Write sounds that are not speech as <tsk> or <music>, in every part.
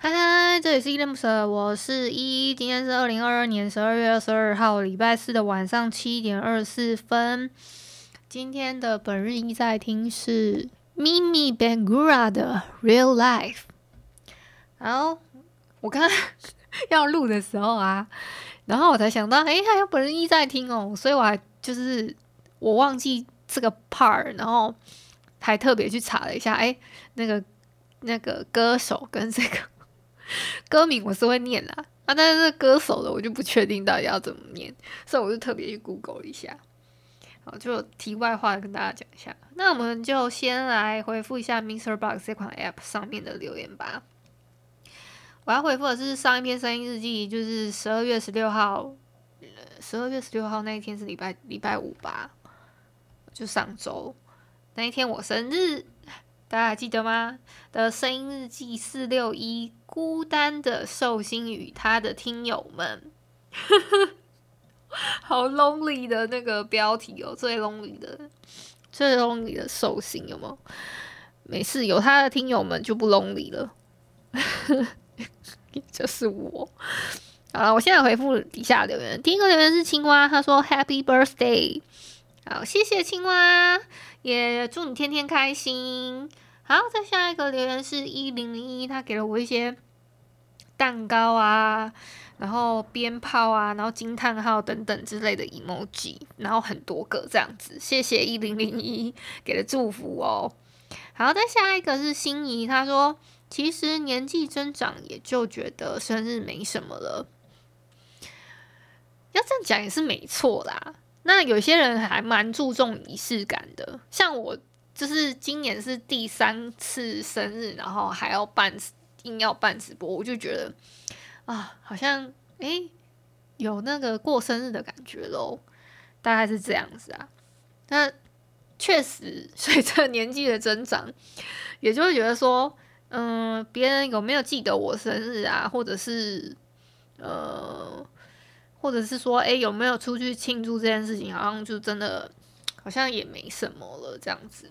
嗨嗨，这里是依依恋不舍，我是一。今天是二零二二年十二月二十二号，礼拜四的晚上七点二十四分。今天的本日一在听是 Mimi Bangura 的 Real Life。然后我刚刚 <laughs> 要录的时候啊，然后我才想到，哎，还有本日一在听哦，所以我还就是我忘记这个 part，然后还特别去查了一下，哎，那个那个歌手跟这个。<laughs> 歌名我是会念啦，啊，但是歌手的我就不确定到底要怎么念，所以我就特别去 Google 一下。好，就题外话跟大家讲一下。那我们就先来回复一下 MixerBox 这款 App 上面的留言吧。我要回复的是上一篇声音日记，就是十二月十六号，十二月十六号那一天是礼拜礼拜五吧，就上周那一天我生日。大家还记得吗？的声音日记四六一，孤单的寿星与他的听友们，<laughs> 好 lonely 的那个标题哦，最 lonely 的，最 lonely 的寿星有没有？没事，有他的听友们就不 lonely 了，<laughs> 就是我。好了，我现在回复底下留言。第一个留言是青蛙，他说 Happy Birthday，好，谢谢青蛙。也祝你天天开心。好，再下一个留言是一零零一，他给了我一些蛋糕啊，然后鞭炮啊，然后惊叹号等等之类的 emoji，然后很多个这样子。谢谢一零零一给的祝福哦。好，再下一个是心仪，他说其实年纪增长也就觉得生日没什么了。要这样讲也是没错啦。那有些人还蛮注重仪式感的，像我就是今年是第三次生日，然后还要办，硬要办直播，我就觉得啊，好像诶有那个过生日的感觉喽，大概是这样子啊。那确实 <laughs> 随着年纪的增长，也就会觉得说，嗯，别人有没有记得我生日啊，或者是呃。或者是说，哎，有没有出去庆祝这件事情？好像就真的，好像也没什么了，这样子。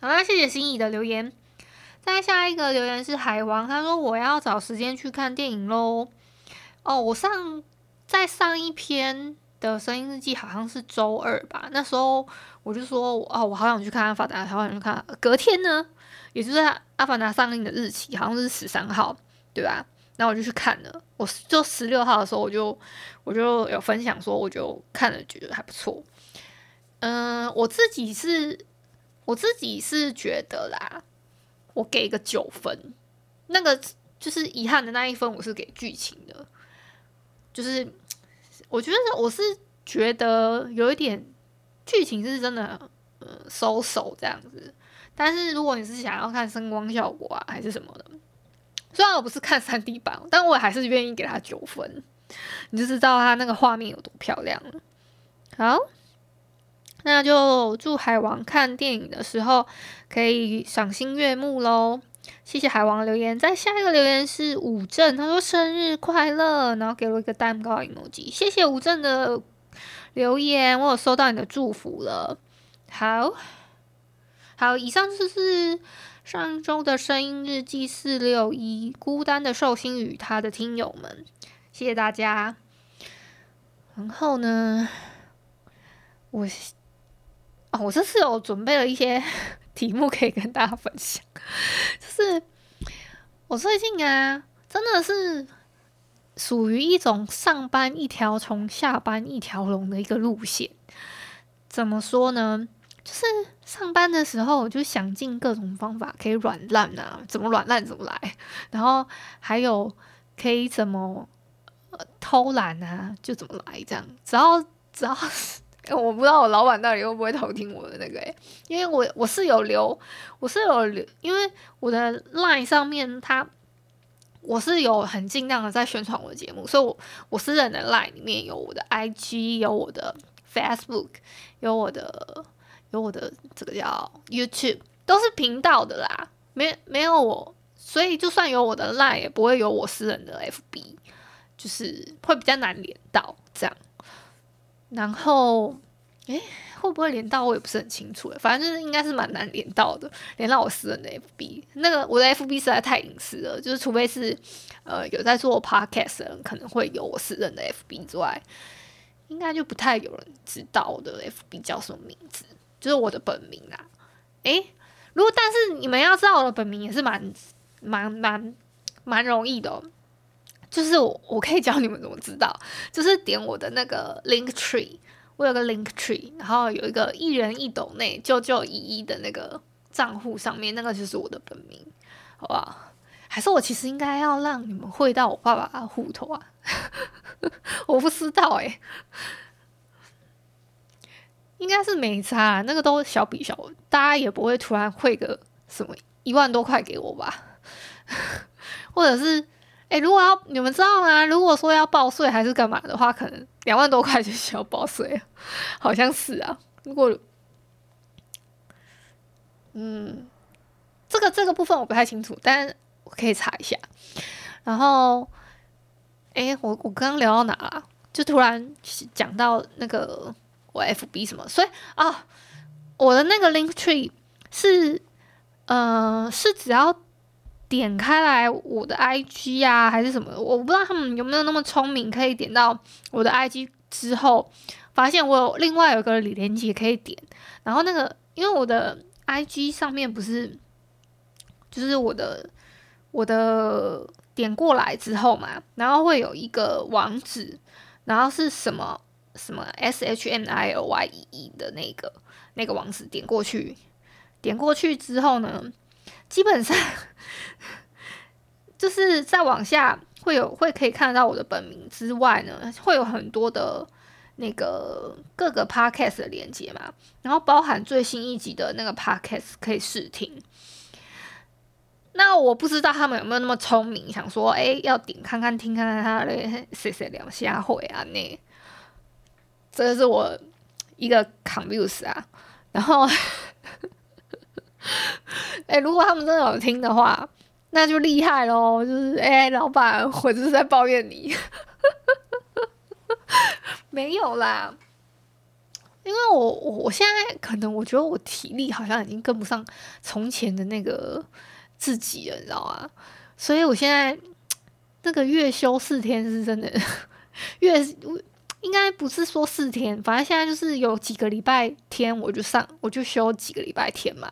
好啦，谢谢心仪的留言。再下一个留言是海王，他说我要找时间去看电影喽。哦，我上在上一篇的声音日记好像是周二吧，那时候我就说，哦，我好想去看阿凡达，好想去看。隔天呢，也就是阿凡达上映的日期，好像是十三号，对吧？那我就去看了，我就十六号的时候，我就我就有分享说，我就看了，觉得还不错。嗯，我自己是，我自己是觉得啦，我给一个九分。那个就是遗憾的那一分，我是给剧情的。就是我觉得我是觉得有一点剧情是真的，呃，收手这样子。但是如果你是想要看声光效果啊，还是什么的。虽然我不是看 3D 版，但我还是愿意给他九分，你就知道他那个画面有多漂亮了。好，那就祝海王看电影的时候可以赏心悦目喽。谢谢海王留言。再下一个留言是武正，他说生日快乐，然后给了一个蛋糕 emoji。谢谢武正的留言，我有收到你的祝福了。好，好，以上就是。上周的声音日记四六一，孤单的寿星与他的听友们，谢谢大家。然后呢，我哦，我这次有准备了一些 <laughs> 题目可以跟大家分享。就是我最近啊，真的是属于一种上班一条虫，下班一条龙的一个路线。怎么说呢？就是上班的时候，我就想尽各种方法可以软烂啊，怎么软烂怎么来，然后还有可以怎么、偷懒啊，就怎么来这样。只要只要，我不知道我老板到底会不会偷听我的那个诶，因为我我是有留，我是有留，因为我的 line 上面它。我是有很尽量的在宣传我的节目，所以我我私人的 line 里面有我的 IG，有我的 Facebook，有我的有我的这个叫 YouTube，都是频道的啦，没没有我，所以就算有我的 line 也不会有我私人的 FB，就是会比较难连到这样。然后，诶。会不会连到我也不是很清楚，反正就是应该是蛮难连到的，连到我私人的 FB。那个我的 FB 实在太隐私了，就是除非是呃有在做 Podcast 的人可能会有我私人的 FB 之外，应该就不太有人知道我的 FB 叫什么名字，就是我的本名啦。诶，如果但是你们要知道我的本名也是蛮蛮蛮蛮容易的，就是我我可以教你们怎么知道，就是点我的那个 Link Tree。我有个 link tree，然后有一个一人一斗内救救一一的那个账户上面，那个就是我的本名，好不好？还是我其实应该要让你们汇到我爸爸的户头啊？<laughs> 我不知道哎、欸，应该是没差，那个都小笔小，大家也不会突然汇个什么一万多块给我吧？<laughs> 或者是？诶、如果要你们知道吗？如果说要报税还是干嘛的话，可能两万多块就需要报税，好像是啊。如果，嗯，这个这个部分我不太清楚，但我可以查一下。然后，诶、欸，我我刚刚聊到哪了？就突然讲到那个我 FB 什么，所以啊，我的那个 Link Tree 是，呃，是只要。点开来我的 IG 啊，还是什么？我不知道他们有没有那么聪明，可以点到我的 IG 之后，发现我有另外有个李连接可以点。然后那个，因为我的 IG 上面不是，就是我的我的点过来之后嘛，然后会有一个网址，然后是什么什么 S H M I L Y E E 的那个那个网址，点过去，点过去之后呢，基本上。就是再往下会有会可以看得到我的本名之外呢，会有很多的那个各个 podcast 的连接嘛，然后包含最新一集的那个 podcast 可以试听。那我不知道他们有没有那么聪明，想说哎要点看看听看看他的谁谁聊瞎会啊那，这是我一个 confuse 啊，然后。<laughs> 哎、如果他们真的有听的话，那就厉害喽！就是哎、欸，老板，我就是在抱怨你，<laughs> 没有啦，因为我我我现在可能我觉得我体力好像已经跟不上从前的那个自己了，你知道吗？所以我现在 <tsk> 那个月休四天是真的，<laughs> 月应该不是说四天，反正现在就是有几个礼拜天我就上我就休几个礼拜天嘛。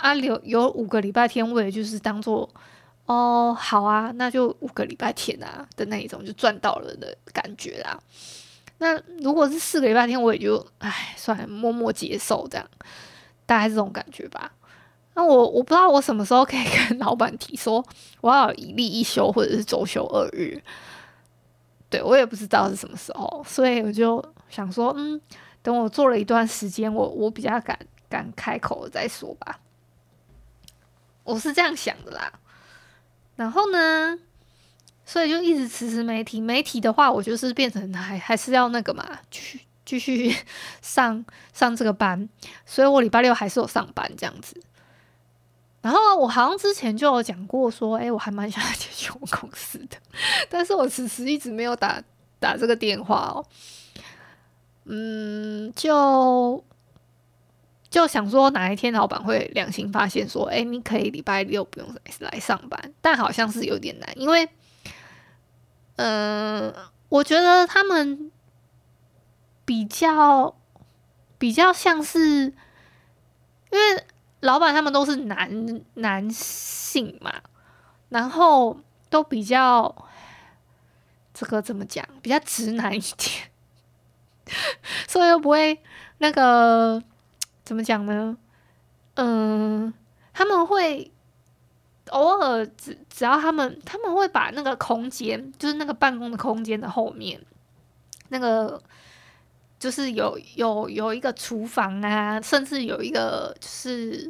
啊，有有五个礼拜天，我也就是当做哦，好啊，那就五个礼拜天啊的那一种，就赚到了的感觉啦。那如果是四个礼拜天，我也就唉，算了，默默接受这样，大概这种感觉吧。那我我不知道我什么时候可以跟 <laughs> 老板提说我要一例一休或者是周休二日，对，我也不知道是什么时候，所以我就想说，嗯，等我做了一段时间，我我比较敢敢开口再说吧。我是这样想的啦，然后呢，所以就一直迟迟没提。没提的话，我就是变成还还是要那个嘛，继续继续 <laughs> 上上这个班。所以我礼拜六还是有上班这样子。然后我好像之前就有讲过说，哎，我还蛮想要进去我公司的，但是我迟迟一直没有打打这个电话哦。嗯，就。就想说哪一天老板会良心发现说，哎，你可以礼拜六不用来上班，但好像是有点难，因为，嗯、我觉得他们比较比较像是，因为老板他们都是男男性嘛，然后都比较这个怎么讲，比较直男一点，所以又不会那个。怎么讲呢？嗯，他们会偶尔只只要他们他们会把那个空间，就是那个办公的空间的后面，那个就是有有有一个厨房啊，甚至有一个就是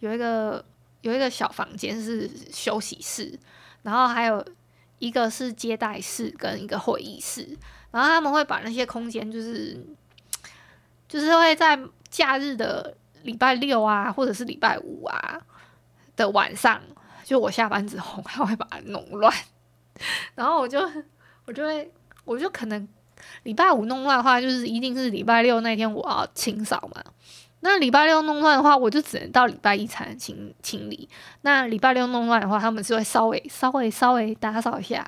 有一个有一个小房间是休息室，然后还有一个是接待室跟一个会议室，然后他们会把那些空间就是就是会在假日的。礼拜六啊，或者是礼拜五啊的晚上，就我下班之后，他会把它弄乱，<laughs> 然后我就我就会我就可能礼拜五弄乱的话，就是一定是礼拜六那天我要清扫嘛。那礼拜六弄乱的话，我就只能到礼拜一才能清清理。那礼拜六弄乱的话，他们就会稍微稍微稍微打扫一下。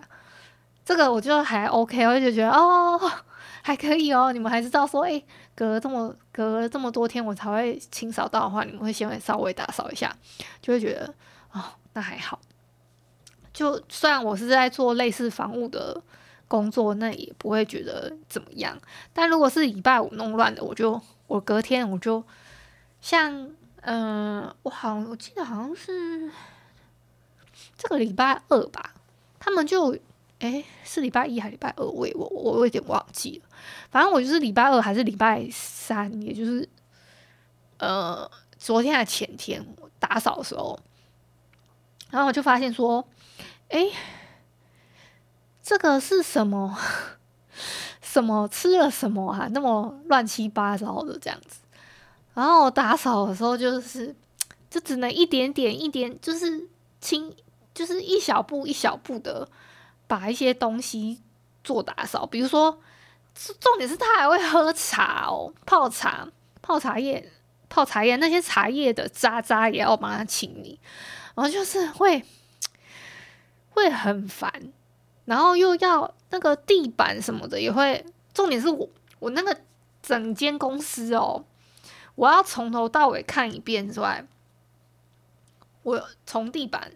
这个我就还 OK，我就觉得哦。还可以哦，你们还知道说，诶，隔这么隔了这么多天，我才会清扫到的话，你们会先会稍微打扫一下，就会觉得哦，那还好。就虽然我是在做类似房务的工作，那也不会觉得怎么样。但如果是礼拜五弄乱的，我就我隔天我就像嗯、我好像我记得好像是这个礼拜二吧，他们就。诶，是礼拜一还是礼拜二？我我我有点忘记了。反正我就是礼拜二还是礼拜三，也就是呃昨天还是前天打扫的时候，然后我就发现说，诶，这个是什么？<laughs> 什么吃了什么啊？那么乱七八糟的这样子。然后我打扫的时候就是，就只能一点点一点，就是轻，就是一小步一小步的。把一些东西做打扫，比如说，重点是他还会喝茶哦，泡茶、泡茶叶、泡茶叶，那些茶叶的渣渣也要帮他清理，然后就是会会很烦，然后又要那个地板什么的也会，重点是我我那个整间公司哦，我要从头到尾看一遍之外，我从地板。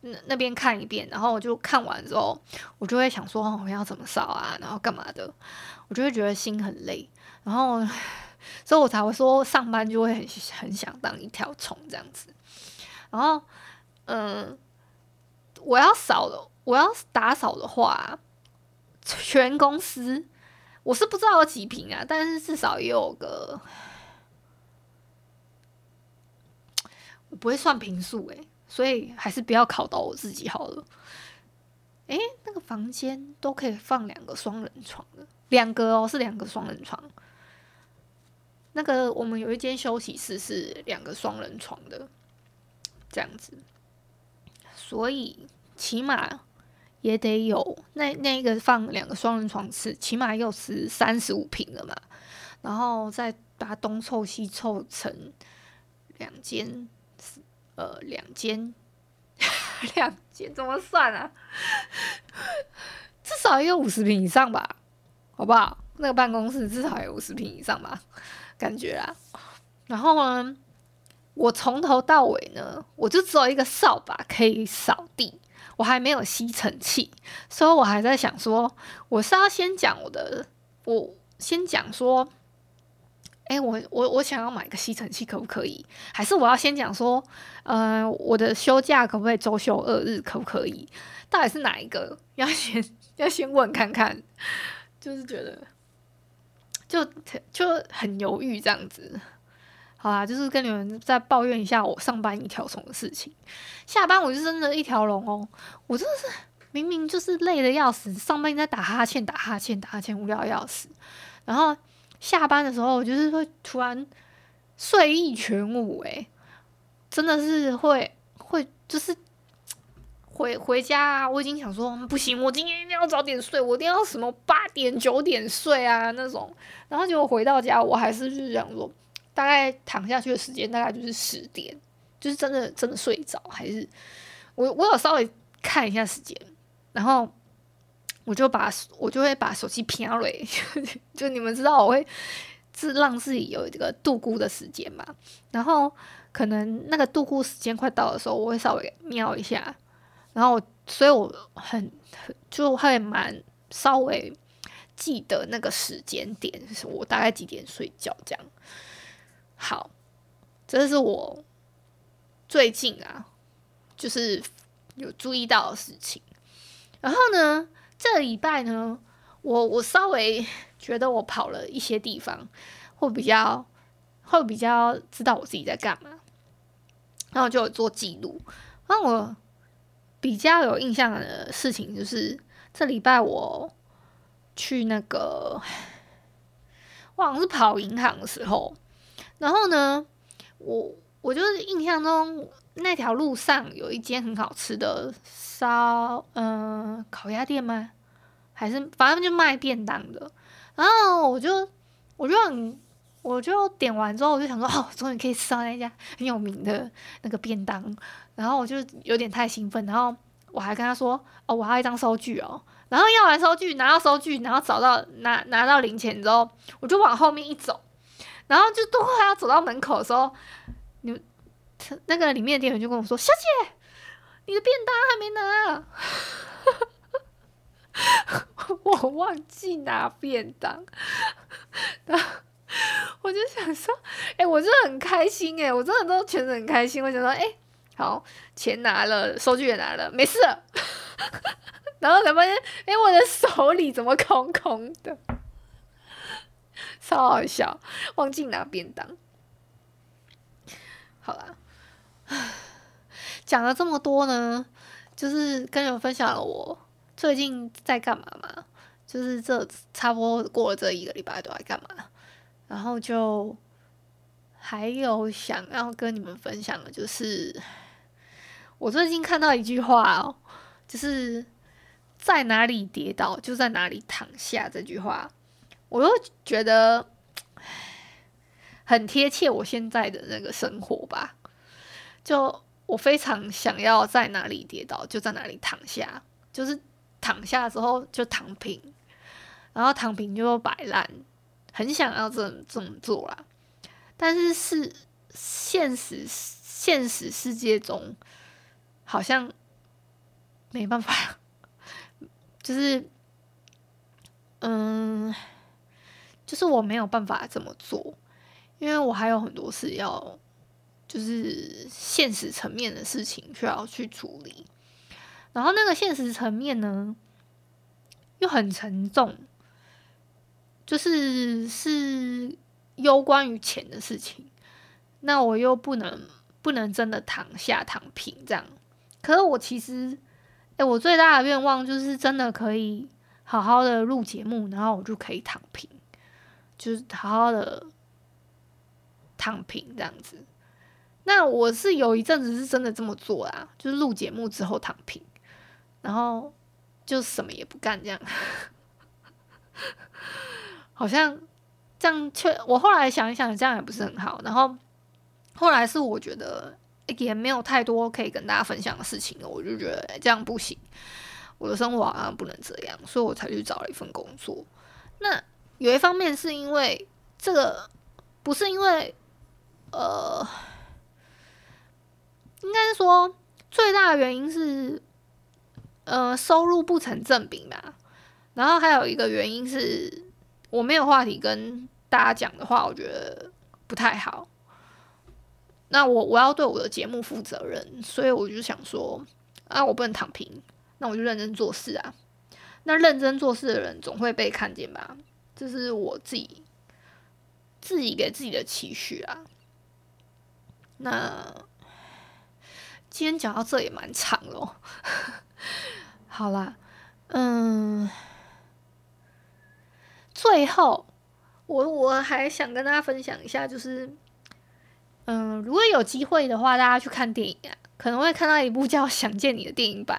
那那边看一遍，然后我就看完之后，我就会想说，我要怎么扫啊，然后干嘛的，我就会觉得心很累，然后，所以我才会说上班就会很很想当一条虫这样子，然后，嗯，我要扫的，我要打扫的话，全公司我是不知道有几平啊，但是至少也有个，我不会算平数诶。所以还是不要考到我自己好了。诶，那个房间都可以放两个双人床的，两个哦，是两个双人床。那个我们有一间休息室是两个双人床的，这样子。所以起码也得有那那个放两个双人床是起码又是三十五平了嘛，然后再把它东凑西凑成两间。呃，两间，<laughs> 两间怎么算啊？至少也有五十平以上吧，好不好？那个办公室至少有五十平以上吧，感觉啊。然后呢，我从头到尾呢，我就只有一个扫把可以扫地，我还没有吸尘器，所以我还在想说，我是要先讲我的，我先讲说。哎、我我我想要买个吸尘器，可不可以？还是我要先讲说，呃，我的休假可不可以周休二日，可不可以？到底是哪一个？要先 <laughs> 要先问看看，就是觉得就就很犹豫这样子。好啦，就是跟你们再抱怨一下我上班一条虫的事情，下班我就真的一条龙哦。我真的是明明就是累得要死，上班在打哈欠，打哈欠，打哈欠，无聊要死，然后。下班的时候，我就是会突然睡意全无，诶，真的是会会就是回回家啊，我已经想说不行，我今天一定要早点睡，我一定要什么八点九点睡啊那种，然后结果回到家，我还是就是想说，大概躺下去的时间大概就是十点，就是真的真的睡着，还是我我有稍微看一下时间，然后。我就把我就会把手机偏了，<laughs> 就你们知道我会自让自己有一个度过的时间嘛，然后可能那个度过时间快到的时候，我会稍微瞄一下，然后所以我很就会蛮稍微记得那个时间点是，我大概几点睡觉这样。好，这是我最近啊，就是有注意到的事情。然后呢，这礼拜呢，我我稍微觉得我跑了一些地方，会比较会比较知道我自己在干嘛，然后就有做记录。让我比较有印象的事情就是这礼拜我去那个，我好像是跑银行的时候，然后呢，我我就是印象中那条路上有一间很好吃的烧嗯烤鸭店吗？还是反正就卖便当的，然后我就我就很。我就点完之后，我就想说，哦，终于可以吃到那家很有名的那个便当，然后我就有点太兴奋，然后我还跟他说，哦，我要一张收据哦，然后要完收据，拿到收据，然后找到拿拿到零钱之后，我就往后面一走，然后就都快要走到门口的时候，你那个里面的店员就跟我说，小姐，你的便当还没拿，<laughs> 我忘记拿便当，然后。我就想说，哎、我真的很开心哎，我真的都全程很开心。我想说，哎、好，钱拿了，收据也拿了，没事。<laughs> 然后才发现，哎、我的手里怎么空空的？超好笑，忘记拿便当。好啦，<sighs> 讲了这么多呢，就是跟你们分享了我最近在干嘛嘛，就是这差不多过了这一个礼拜都在干嘛。然后就还有想要跟你们分享的，就是我最近看到一句话哦，就是在哪里跌倒就在哪里躺下这句话，我又觉得 <sighs> 很贴切我现在的那个生活吧。就我非常想要在哪里跌倒就在哪里躺下，就是躺下之后就躺平，然后躺平就摆烂。很想要这这么做啦，但是是现实现实世界中好像没办法，<laughs> 就是嗯，就是我没有办法这么做，因为我还有很多事要，就是现实层面的事情需要去处理，然后那个现实层面呢又很沉重。就是是攸关于钱的事情，那我又不能不能真的躺下躺平这样。可是我其实，哎，我最大的愿望就是真的可以好好的录节目，然后我就可以躺平，就是好好的躺平这样子。那我是有一阵子是真的这么做啦，就是录节目之后躺平，然后就什么也不干这样。<laughs> 好像这样，却我后来想一想，这样也不是很好。然后后来是我觉得也没有太多可以跟大家分享的事情了，我就觉得这样不行，我的生活好像不能这样，所以我才去找了一份工作。那有一方面是因为这个，不是因为呃，应该是说最大的原因是呃收入不成正比嘛。然后还有一个原因是。我没有话题跟大家讲的话，我觉得不太好。那我我要对我的节目负责任，所以我就想说，啊，我不能躺平，那我就认真做事啊。那认真做事的人总会被看见吧？这是我自己自己给自己的期许啊。那今天讲到这也蛮长了，<laughs> 好啦，嗯。最后，我我还想跟大家分享一下，就是，嗯，如果有机会的话，大家去看电影啊，可能会看到一部叫《想见你》的电影版，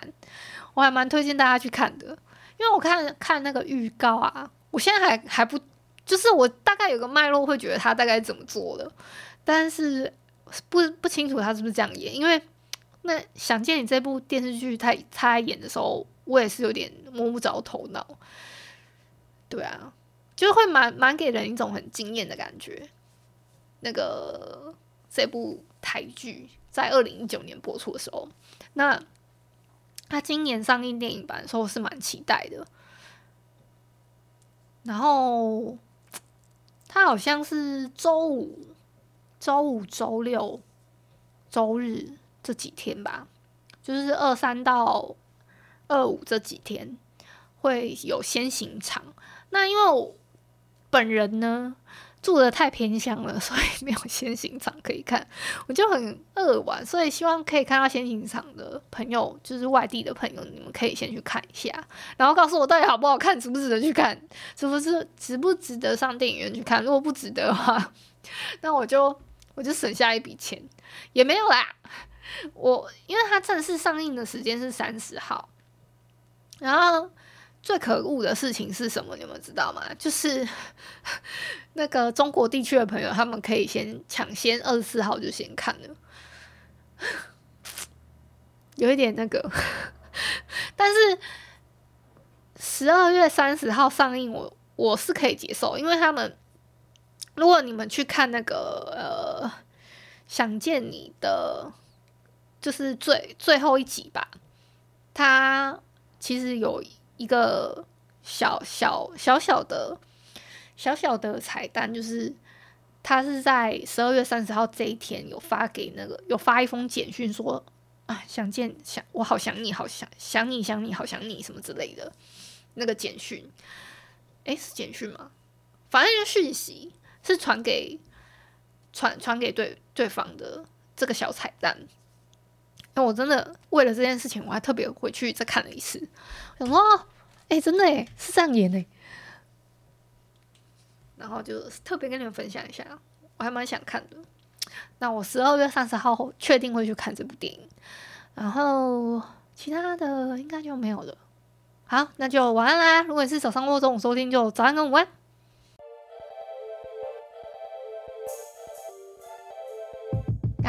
我还蛮推荐大家去看的，因为我看看那个预告啊，我现在还还不，就是我大概有个脉络，会觉得他大概怎么做的，但是不不清楚他是不是这样演，因为那《想见你》这部电视剧，他他演的时候，我也是有点摸不着头脑，对啊。就会蛮蛮给人一种很惊艳的感觉。那个这部台剧在二零一九年播出的时候，那他今年上映电影版的时候是蛮期待的。然后他好像是周五周五、周六、周日这几天吧，就是二三到二五这几天会有先行场。那因为我本人呢，住的太偏乡了，<laughs> 所以没有先行场可以看，我就很扼腕。所以希望可以看到先行场的朋友，就是外地的朋友，你们可以先去看一下，然后告诉我到底好不好看，值不值得去看，是不是值不值得上电影院去看？如果不值得的话，<laughs> 那我就我就省下一笔钱，也没有啦。我因为它正式上映的时间是三十号，然后。最可恶的事情是什么？你们知道吗？就是 <laughs> 那个中国地区的朋友，他们可以先抢先二十四号就先看了，有一点那个。<laughs> 但是十二月三十号上映我，我我是可以接受，因为他们如果你们去看那个呃，想见你的，就是最最后一集吧，他其实有。一个小小小小的小小的彩蛋，就是他是在十二月三十号这一天有发给那个有发一封简讯说啊，想见想我好想你好想想你想你好想你什么之类的那个简讯，诶，是简讯吗？反正就是讯息是传给传传给对对方的这个小彩蛋。我真的为了这件事情，我还特别回去再看了一次。我想说，哎、真的哎，是这样演的。然后就特别跟你们分享一下，我还蛮想看的。那我十二月三十号确定会去看这部电影。然后其他的应该就没有了。好，那就晚安啦。如果你是早上或中午收听，就早安跟午安。